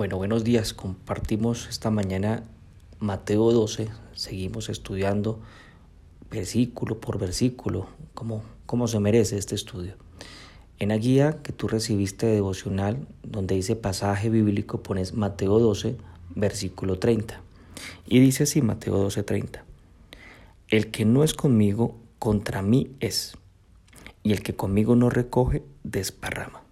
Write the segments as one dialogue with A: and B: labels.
A: Bueno, buenos días. Compartimos esta mañana Mateo 12. Seguimos estudiando versículo por versículo, como, como se merece este estudio. En la guía que tú recibiste de devocional, donde dice pasaje bíblico, pones Mateo 12, versículo 30. Y dice así Mateo 12, 30. El que no es conmigo, contra mí es. Y el que conmigo no recoge, desparrama.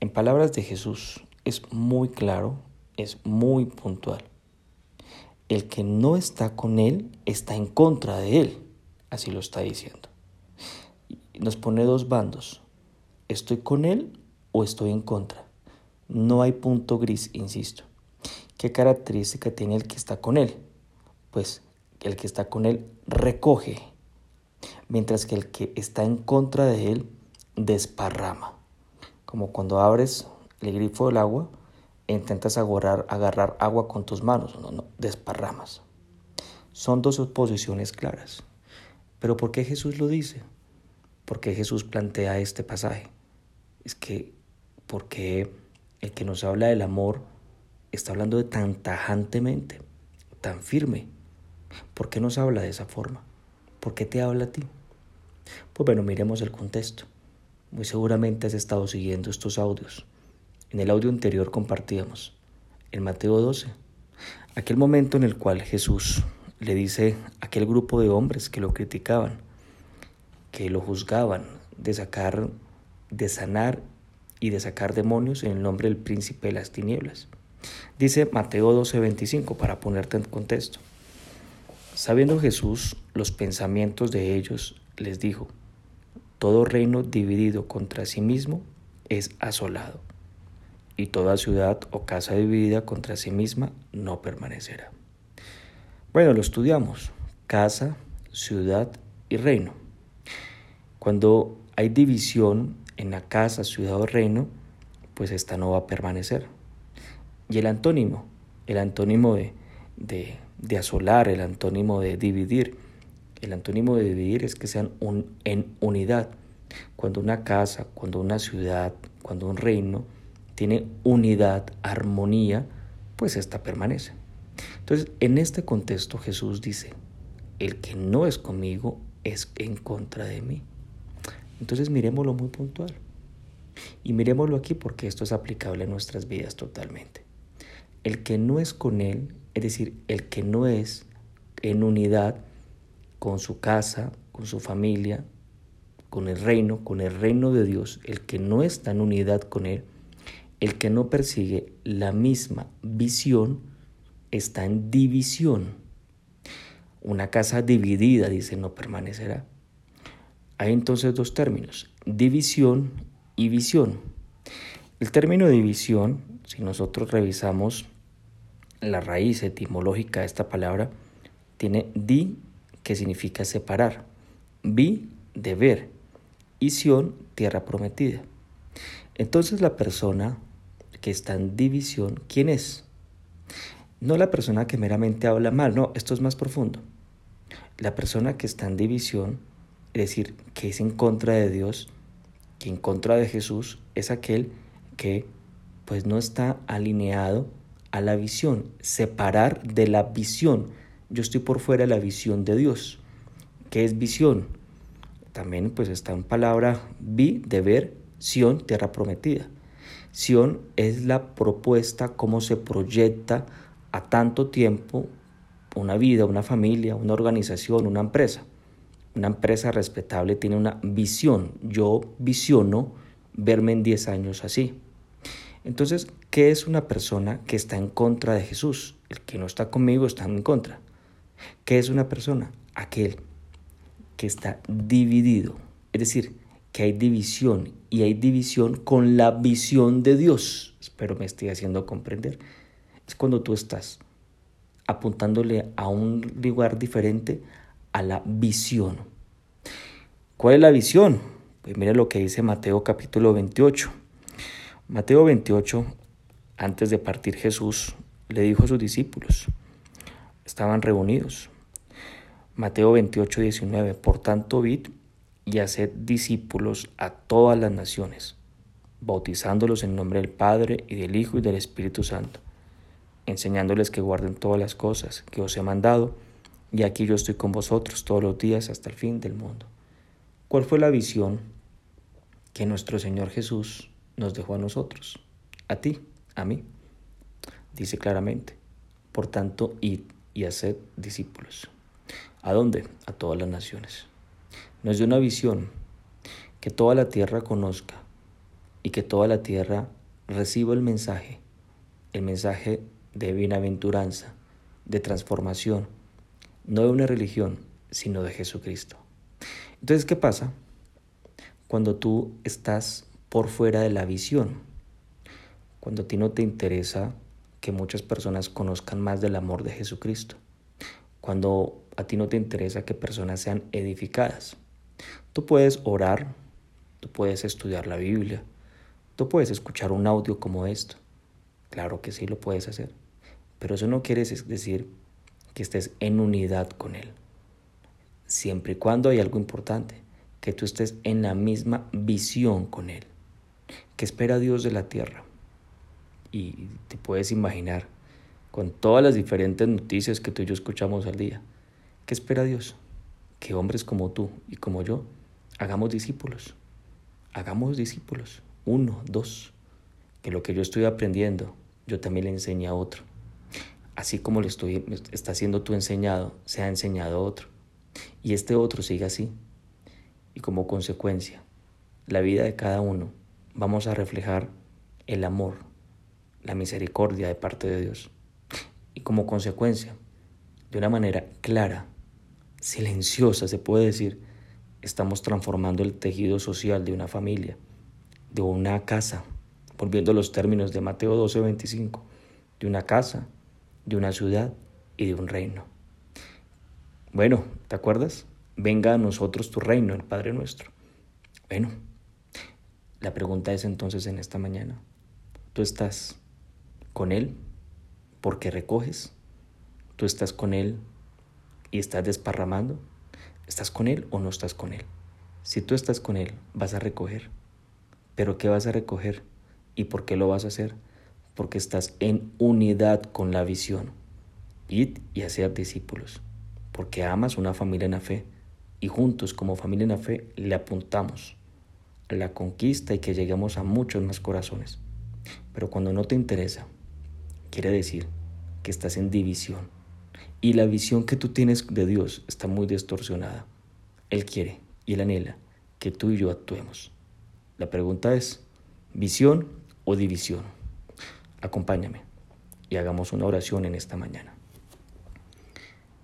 A: En palabras de Jesús, es muy claro, es muy puntual. El que no está con él está en contra de él, así lo está diciendo. Nos pone dos bandos, estoy con él o estoy en contra. No hay punto gris, insisto. ¿Qué característica tiene el que está con él? Pues el que está con él recoge, mientras que el que está en contra de él desparrama. Como cuando abres el grifo del agua e intentas agarrar, agarrar agua con tus manos, no, no, desparramas. Son dos oposiciones claras. Pero ¿por qué Jesús lo dice? ¿Por qué Jesús plantea este pasaje? Es que porque el que nos habla del amor está hablando de tan tajantemente, tan firme. ¿Por qué nos habla de esa forma? ¿Por qué te habla a ti? Pues bueno, miremos el contexto. Muy seguramente has estado siguiendo estos audios. En el audio anterior compartíamos, en Mateo 12, aquel momento en el cual Jesús le dice a aquel grupo de hombres que lo criticaban, que lo juzgaban de sacar, de sanar y de sacar demonios en el nombre del príncipe de las tinieblas. Dice Mateo 12:25 para ponerte en contexto. Sabiendo Jesús los pensamientos de ellos, les dijo, todo reino dividido contra sí mismo es asolado y toda ciudad o casa dividida contra sí misma no permanecerá. Bueno, lo estudiamos. Casa, ciudad y reino. Cuando hay división en la casa, ciudad o reino, pues esta no va a permanecer. Y el antónimo, el antónimo de, de, asolar, el antónimo de dividir, el antónimo de dividir es que sean un, en unidad. Cuando una casa, cuando una ciudad, cuando un reino tiene unidad, armonía, pues esta permanece. Entonces, en este contexto Jesús dice, el que no es conmigo es en contra de mí. Entonces miremoslo muy puntual. Y miremoslo aquí porque esto es aplicable en nuestras vidas totalmente. El que no es con Él, es decir, el que no es en unidad con su casa, con su familia, con el reino, con el reino de Dios, el que no está en unidad con Él, el que no persigue la misma visión está en división. Una casa dividida, dice, no permanecerá. Hay entonces dos términos, división y visión. El término división, si nosotros revisamos la raíz etimológica de esta palabra, tiene di, que significa separar, vi, de ver, y sion, tierra prometida. Entonces la persona que está en división, ¿quién es? No la persona que meramente habla mal, no, esto es más profundo. La persona que está en división, es decir, que es en contra de Dios, que en contra de Jesús, es aquel que pues no está alineado a la visión, separar de la visión. Yo estoy por fuera de la visión de Dios. ¿Qué es visión? También pues está en palabra vi, de ver, Sion, tierra prometida. Es la propuesta, cómo se proyecta a tanto tiempo una vida, una familia, una organización, una empresa. Una empresa respetable tiene una visión. Yo visiono verme en 10 años así. Entonces, ¿qué es una persona que está en contra de Jesús? El que no está conmigo está en contra. ¿Qué es una persona? Aquel que está dividido. Es decir, que hay división y hay división con la visión de Dios. Espero me estoy haciendo comprender. Es cuando tú estás apuntándole a un lugar diferente a la visión. ¿Cuál es la visión? Pues mira lo que dice Mateo capítulo 28. Mateo 28, antes de partir Jesús, le dijo a sus discípulos, estaban reunidos. Mateo 28, 19, por tanto, vid y haced discípulos a todas las naciones, bautizándolos en nombre del Padre y del Hijo y del Espíritu Santo, enseñándoles que guarden todas las cosas que os he mandado, y aquí yo estoy con vosotros todos los días hasta el fin del mundo. ¿Cuál fue la visión que nuestro Señor Jesús nos dejó a nosotros? A ti, a mí. Dice claramente, por tanto, id y haced discípulos. ¿A dónde? A todas las naciones. Nos dio una visión que toda la tierra conozca y que toda la tierra reciba el mensaje, el mensaje de bienaventuranza, de transformación, no de una religión, sino de Jesucristo. Entonces, ¿qué pasa cuando tú estás por fuera de la visión? Cuando a ti no te interesa que muchas personas conozcan más del amor de Jesucristo. Cuando a ti no te interesa que personas sean edificadas. Tú puedes orar, tú puedes estudiar la Biblia, tú puedes escuchar un audio como esto. Claro que sí lo puedes hacer. Pero eso no quiere decir que estés en unidad con Él. Siempre y cuando hay algo importante, que tú estés en la misma visión con Él. ¿Qué espera Dios de la tierra? Y te puedes imaginar, con todas las diferentes noticias que tú y yo escuchamos al día, ¿qué espera Dios? Que hombres como tú y como yo hagamos discípulos. Hagamos discípulos. Uno, dos. Que lo que yo estoy aprendiendo, yo también le enseñe a otro. Así como lo estoy, está siendo tú enseñado, se ha enseñado a otro. Y este otro sigue así. Y como consecuencia, la vida de cada uno, vamos a reflejar el amor, la misericordia de parte de Dios. Y como consecuencia, de una manera clara, silenciosa se puede decir, estamos transformando el tejido social de una familia, de una casa, volviendo a los términos de Mateo 12:25, de una casa, de una ciudad y de un reino. Bueno, ¿te acuerdas? Venga a nosotros tu reino, el Padre nuestro. Bueno, la pregunta es entonces en esta mañana, ¿tú estás con Él porque recoges? ¿Tú estás con Él y estás desparramando? ¿Estás con Él o no estás con Él? Si tú estás con Él, vas a recoger. ¿Pero qué vas a recoger? ¿Y por qué lo vas a hacer? Porque estás en unidad con la visión. Id y hacer discípulos. Porque amas una familia en la fe. Y juntos como familia en la fe le apuntamos la conquista y que lleguemos a muchos más corazones. Pero cuando no te interesa, quiere decir que estás en división y la visión que tú tienes de Dios está muy distorsionada. Él quiere y Él anhela que tú y yo actuemos. La pregunta es, ¿visión o división? Acompáñame y hagamos una oración en esta mañana.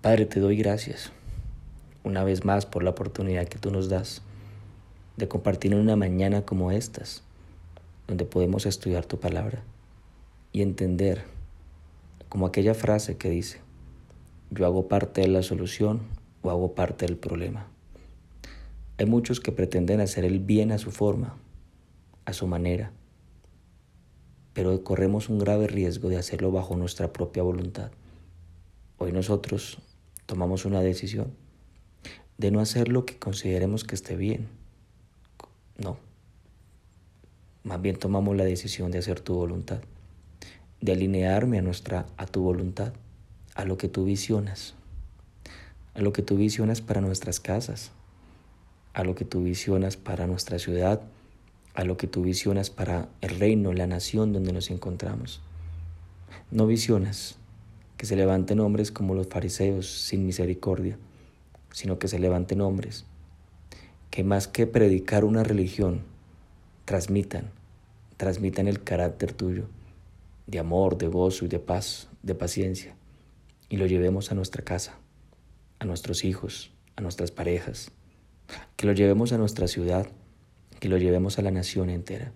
A: Padre, te doy gracias una vez más por la oportunidad que tú nos das de compartir en una mañana como estas, donde podemos estudiar tu palabra y entender, como aquella frase que dice, yo hago parte de la solución o hago parte del problema. Hay muchos que pretenden hacer el bien a su forma, a su manera, pero corremos un grave riesgo de hacerlo bajo nuestra propia voluntad. Hoy nosotros tomamos una decisión de no hacer lo que consideremos que esté bien. No. Más bien tomamos la decisión de hacer tu voluntad, de alinearme a nuestra a tu voluntad a lo que tú visionas, a lo que tú visionas para nuestras casas, a lo que tú visionas para nuestra ciudad, a lo que tú visionas para el reino, la nación donde nos encontramos. No visionas que se levanten hombres como los fariseos sin misericordia, sino que se levanten hombres que más que predicar una religión, transmitan, transmitan el carácter tuyo de amor, de gozo y de paz, de paciencia y lo llevemos a nuestra casa, a nuestros hijos, a nuestras parejas, que lo llevemos a nuestra ciudad, que lo llevemos a la nación entera.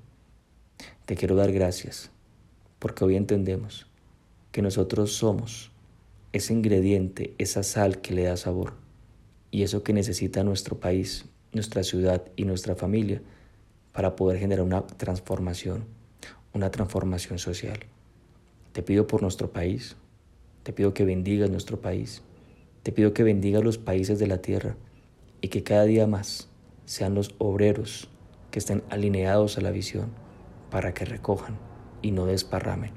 A: Te quiero dar gracias porque hoy entendemos que nosotros somos ese ingrediente, esa sal que le da sabor y eso que necesita nuestro país, nuestra ciudad y nuestra familia para poder generar una transformación, una transformación social. Te pido por nuestro país, te pido que bendigas nuestro país. Te pido que bendigas los países de la tierra y que cada día más sean los obreros que estén alineados a la visión, para que recojan y no desparramen.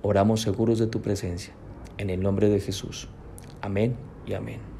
A: Oramos seguros de tu presencia. En el nombre de Jesús. Amén y amén.